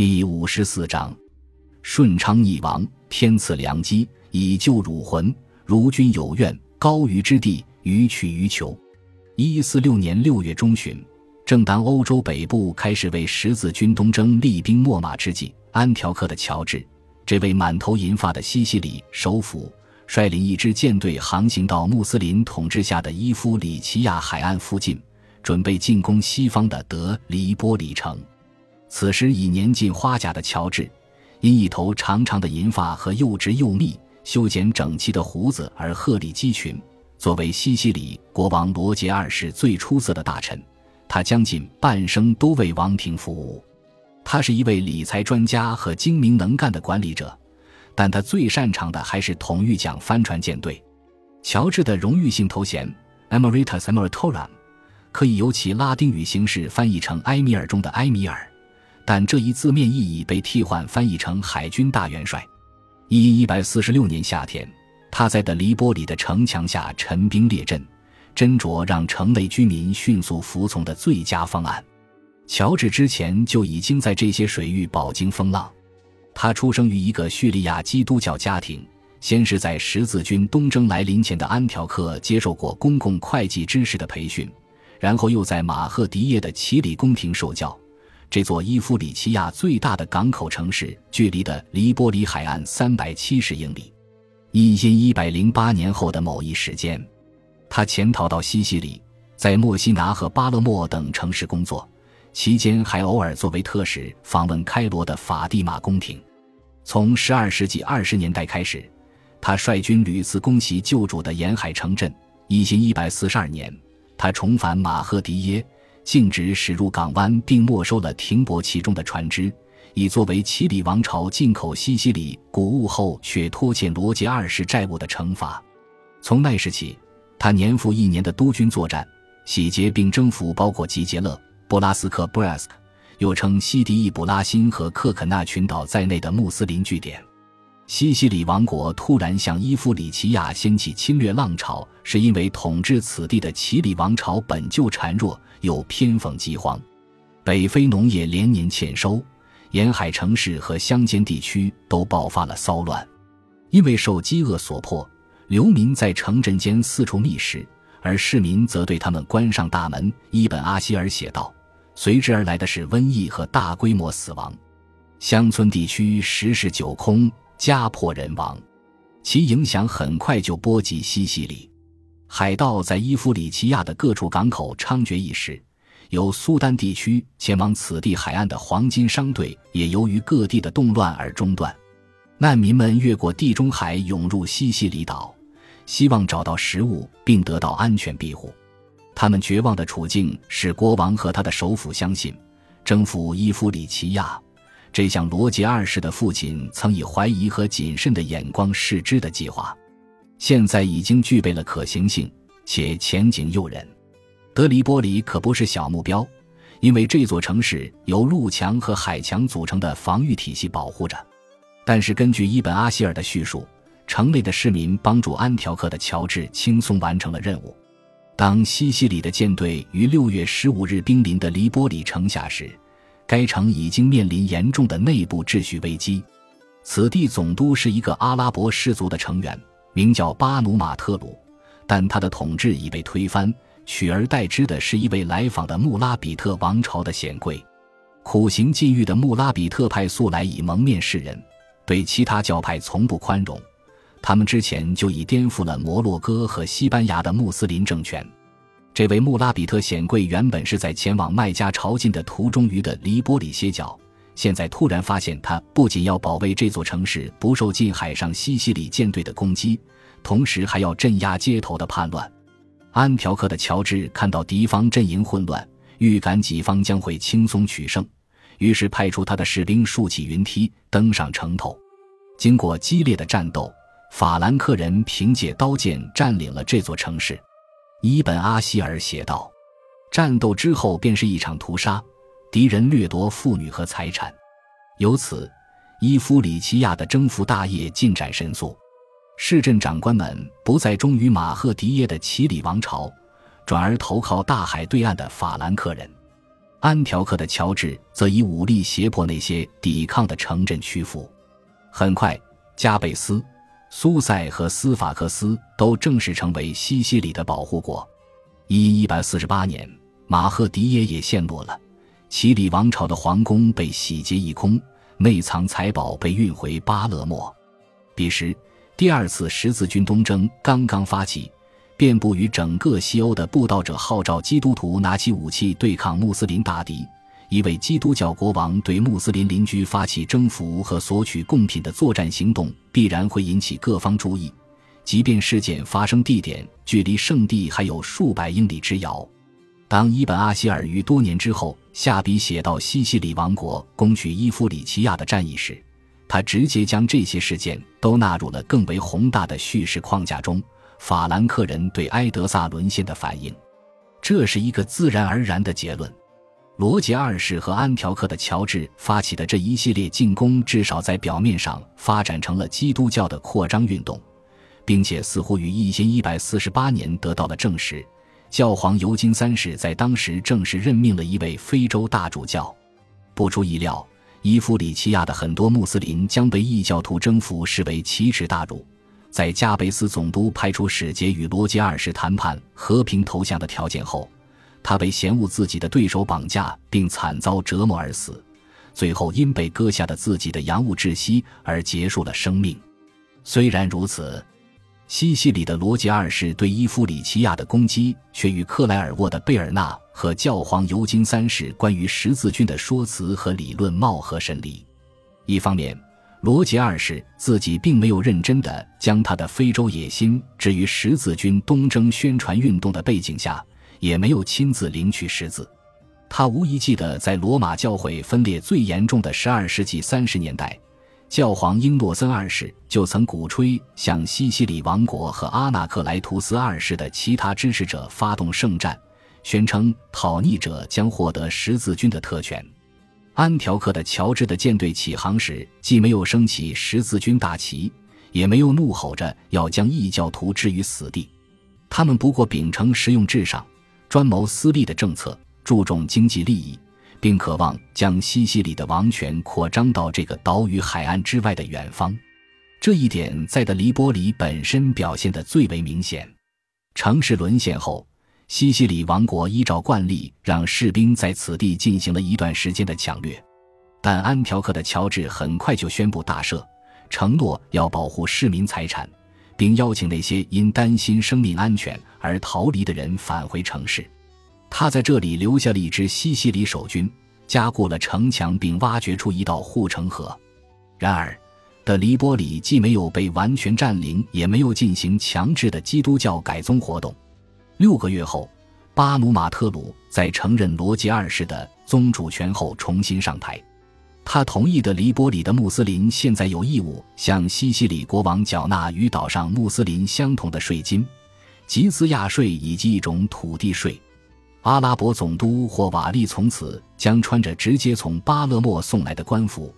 第五十四章：顺昌逆王，天赐良机，以救汝魂。如君有愿，高于之地，予取于求。一四六年六月中旬，正当欧洲北部开始为十字军东征厉兵秣马之际，安条克的乔治，这位满头银发的西西里首府，率领一支舰队航行到穆斯林统治下的伊夫里奇亚海岸附近，准备进攻西方的德黎波里城。此时已年近花甲的乔治，因一头长长的银发和又直又密、修剪整齐的胡子而鹤立鸡群。作为西西里国王罗杰二世最出色的大臣，他将近半生都为王庭服务。他是一位理财专家和精明能干的管理者，但他最擅长的还是统御桨帆船舰队。乔治的荣誉性头衔 Emeritus Emeritorum 可以由其拉丁语形式翻译成埃米尔中的埃米尔。但这一字面意义被替换翻译成海军大元帅。一一百四十六年夏天，他在的黎波里的城墙下陈兵列阵，斟酌让城内居民迅速服从的最佳方案。乔治之前就已经在这些水域饱经风浪。他出生于一个叙利亚基督教家庭，先是在十字军东征来临前的安条克接受过公共会计知识的培训，然后又在马赫迪耶的奇里宫廷受教。这座伊夫里奇亚最大的港口城市，距离的黎波里海岸三百七十英里。一千一百零八年后的某一时间，他潜逃到西西里，在墨西拿和巴勒莫等城市工作，期间还偶尔作为特使访问开罗的法蒂玛宫廷。从十二世纪二十年代开始，他率军屡次攻袭旧主的沿海城镇。一千一百四十二年，他重返马赫迪耶。径直驶入港湾，并没收了停泊其中的船只，以作为奇里王朝进口西西里谷物后却拖欠罗杰二世债务的惩罚。从那时起，他年复一年的督军作战，洗劫并征服包括吉杰勒、布拉斯克 （Brask），又称西迪伊卜拉欣和克肯纳群岛在内的穆斯林据点。西西里王国突然向伊夫里奇亚掀起侵略浪潮，是因为统治此地的齐里王朝本就孱弱，又偏逢饥荒，北非农业连年欠收，沿海城市和乡间地区都爆发了骚乱。因为受饥饿所迫，流民在城镇间四处觅食，而市民则对他们关上大门。伊本阿希尔写道：“随之而来的是瘟疫和大规模死亡，乡村地区十室九空。”家破人亡，其影响很快就波及西西里。海盗在伊夫里奇亚的各处港口猖獗一时，由苏丹地区前往此地海岸的黄金商队也由于各地的动乱而中断。难民们越过地中海涌入西西里岛，希望找到食物并得到安全庇护。他们绝望的处境使国王和他的首府相信，征服伊夫里奇亚。这项罗杰二世的父亲曾以怀疑和谨慎的眼光视之的计划，现在已经具备了可行性，且前景诱人。德黎波里可不是小目标，因为这座城市由陆墙和海墙组成的防御体系保护着。但是，根据伊本阿希尔的叙述，城内的市民帮助安条克的乔治轻松完成了任务。当西西里的舰队于六月十五日兵临的黎波里城下时，该城已经面临严重的内部秩序危机。此地总督是一个阿拉伯氏族的成员，名叫巴努马特鲁，但他的统治已被推翻，取而代之的是一位来访的穆拉比特王朝的显贵。苦行禁欲的穆拉比特派素来以蒙面示人，对其他教派从不宽容。他们之前就已颠覆了摩洛哥和西班牙的穆斯林政权。这位穆拉比特显贵原本是在前往麦加朝觐的途中于的黎波里歇脚，现在突然发现他不仅要保卫这座城市不受近海上西西里舰队的攻击，同时还要镇压街头的叛乱。安条克的乔治看到敌方阵营混乱，预感己方将会轻松取胜，于是派出他的士兵竖起云梯登上城头。经过激烈的战斗，法兰克人凭借刀剑占领了这座城市。伊本阿希尔写道：“战斗之后便是一场屠杀，敌人掠夺妇女和财产，由此，伊夫里奇亚的征服大业进展神速。市镇长官们不再忠于马赫迪耶的奇里王朝，转而投靠大海对岸的法兰克人。安条克的乔治则以武力胁迫那些抵抗的城镇屈服。很快，加贝斯、苏塞和斯法克斯都正式成为西西里的保护国。一一百四十八年，马赫迪耶也陷落了，齐里王朝的皇宫被洗劫一空，内藏财宝被运回巴勒莫。彼时，第二次十字军东征刚刚发起。遍布于整个西欧的布道者号召基督徒拿起武器对抗穆斯林大敌。一位基督教国王对穆斯林邻居发起征服和索取贡品的作战行动，必然会引起各方注意，即便事件发生地点距离圣地还有数百英里之遥。当伊本阿希尔于多年之后下笔写到西西里王国攻取伊夫里奇亚的战役时，他直接将这些事件都纳入了更为宏大的叙事框架中。法兰克人对埃德萨沦陷的反应，这是一个自然而然的结论。罗杰二世和安条克的乔治发起的这一系列进攻，至少在表面上发展成了基督教的扩张运动，并且似乎于一千一百四十八年得到了证实。教皇尤金三世在当时正式任命了一位非洲大主教。不出意料，伊夫里奇亚的很多穆斯林将被异教徒征服视为奇耻大辱。在加贝斯总督派出使节与罗杰二世谈判和平投降的条件后，他被嫌恶自己的对手绑架并惨遭折磨而死，最后因被割下的自己的阳物窒息而结束了生命。虽然如此，西西里的罗杰二世对伊夫里奇亚的攻击却与克莱尔沃的贝尔纳和教皇尤金三世关于十字军的说辞和理论貌合神离。一方面，罗杰二世自己并没有认真地将他的非洲野心置于十字军东征宣传运动的背景下，也没有亲自领取十字。他无疑记得，在罗马教会分裂最严重的十二世纪三十年代，教皇英诺森二世就曾鼓吹向西西里王国和阿纳克莱图斯二世的其他支持者发动圣战，宣称讨逆者将获得十字军的特权。安条克的乔治的舰队起航时，既没有升起十字军大旗，也没有怒吼着要将异教徒置于死地。他们不过秉承实用至上、专谋私利的政策，注重经济利益，并渴望将西西里的王权扩张到这个岛屿海岸之外的远方。这一点在德黎波里本身表现得最为明显。城市沦陷后。西西里王国依照惯例，让士兵在此地进行了一段时间的抢掠，但安条克的乔治很快就宣布大赦，承诺要保护市民财产，并邀请那些因担心生命安全而逃离的人返回城市。他在这里留下了一支西西里守军，加固了城墙，并挖掘出一道护城河。然而，的黎波里既没有被完全占领，也没有进行强制的基督教改宗活动。六个月后，巴努马特鲁在承认罗杰二世的宗主权后重新上台。他同意的黎波里的穆斯林现在有义务向西西里国王缴纳与岛上穆斯林相同的税金、吉兹亚税以及一种土地税。阿拉伯总督或瓦利从此将穿着直接从巴勒莫送来的官服，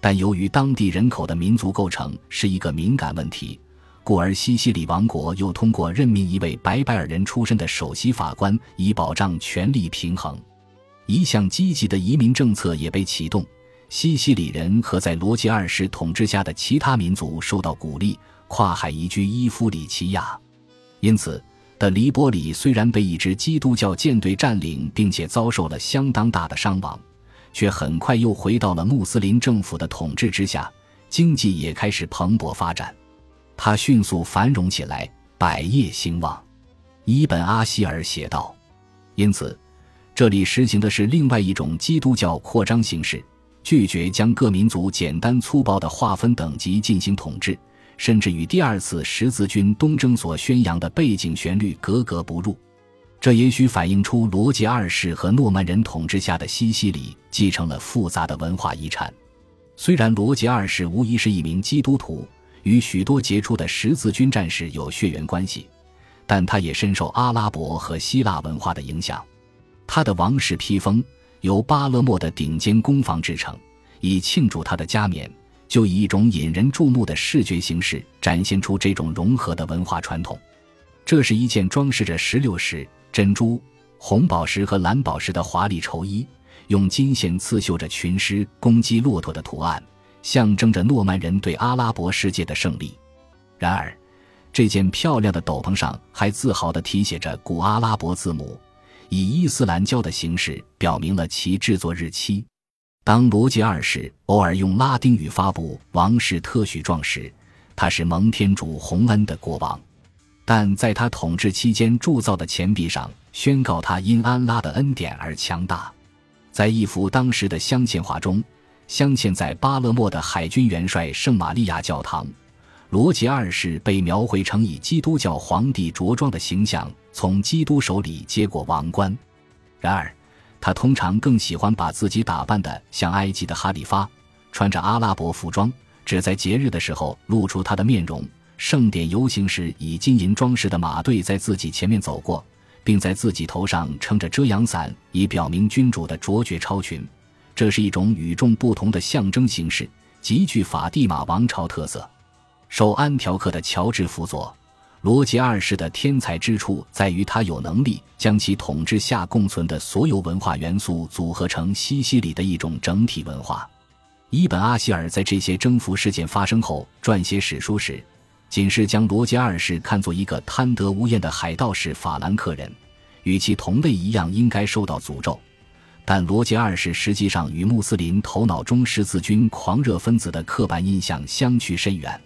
但由于当地人口的民族构成是一个敏感问题。故而，西西里王国又通过任命一位白拜尔人出身的首席法官，以保障权力平衡。一项积极的移民政策也被启动，西西里人和在罗杰二世统治下的其他民族受到鼓励，跨海移居伊夫里奇亚。因此，的黎波里虽然被一支基督教舰队占领，并且遭受了相当大的伤亡，却很快又回到了穆斯林政府的统治之下，经济也开始蓬勃发展。他迅速繁荣起来，百业兴旺。伊本阿希尔写道：“因此，这里实行的是另外一种基督教扩张形式，拒绝将各民族简单粗暴的划分等级进行统治，甚至与第二次十字军东征所宣扬的背景旋律格格不入。这也许反映出罗杰二世和诺曼人统治下的西西里继承了复杂的文化遗产。虽然罗杰二世无疑是一名基督徒。”与许多杰出的十字军战士有血缘关系，但他也深受阿拉伯和希腊文化的影响。他的王室披风由巴勒莫的顶尖工坊制成，以庆祝他的加冕，就以一种引人注目的视觉形式展现出这种融合的文化传统。这是一件装饰着石榴石、珍珠、红宝石和蓝宝石的华丽绸衣，用金线刺绣着群狮攻击骆驼的图案，象征着诺曼人对阿拉伯世界的胜利。然而，这件漂亮的斗篷上还自豪地题写着古阿拉伯字母，以伊斯兰教的形式表明了其制作日期。当罗杰二世偶尔用拉丁语发布王室特许状时，他是蒙天主洪恩的国王；但在他统治期间铸造的钱币上，宣告他因安拉的恩典而强大。在一幅当时的镶嵌画中，镶嵌在巴勒莫的海军元帅圣玛利亚教堂，罗杰二世被描绘成以基督教皇帝着装的形象，从基督手里接过王冠。然而，他通常更喜欢把自己打扮的像埃及的哈里发，穿着阿拉伯服装，只在节日的时候露出他的面容。盛典游行时，以金银装饰的马队在自己前面走过，并在自己头上撑着遮阳伞，以表明君主的卓绝超群。这是一种与众不同的象征形式，极具法蒂玛王朝特色。受安条克的乔治辅佐。罗杰二世的天才之处在于，他有能力将其统治下共存的所有文化元素组合成西西里的一种整体文化。伊本·阿希尔在这些征服事件发生后撰写史书时，仅是将罗杰二世看作一个贪得无厌的海盗式法兰克人，与其同类一样应该受到诅咒。但罗杰二世实际上与穆斯林头脑中十字军狂热分子的刻板印象相去甚远。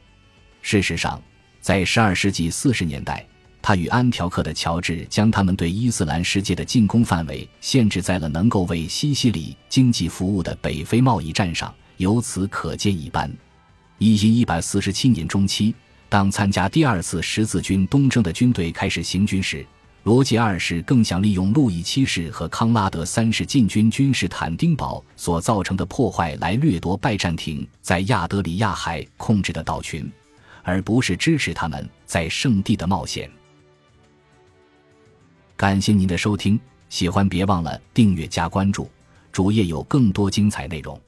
事实上。在十二世纪四十年代，他与安条克的乔治将他们对伊斯兰世界的进攻范围限制在了能够为西西里经济服务的北非贸易站上，由此可见一斑。一一百四十七年中期，当参加第二次十字军东征的军队开始行军时，罗杰二世更想利用路易七世和康拉德三世进军君士坦丁堡所造成的破坏来掠夺拜占庭在亚德里亚海控制的岛群。而不是支持他们在圣地的冒险。感谢您的收听，喜欢别忘了订阅加关注，主页有更多精彩内容。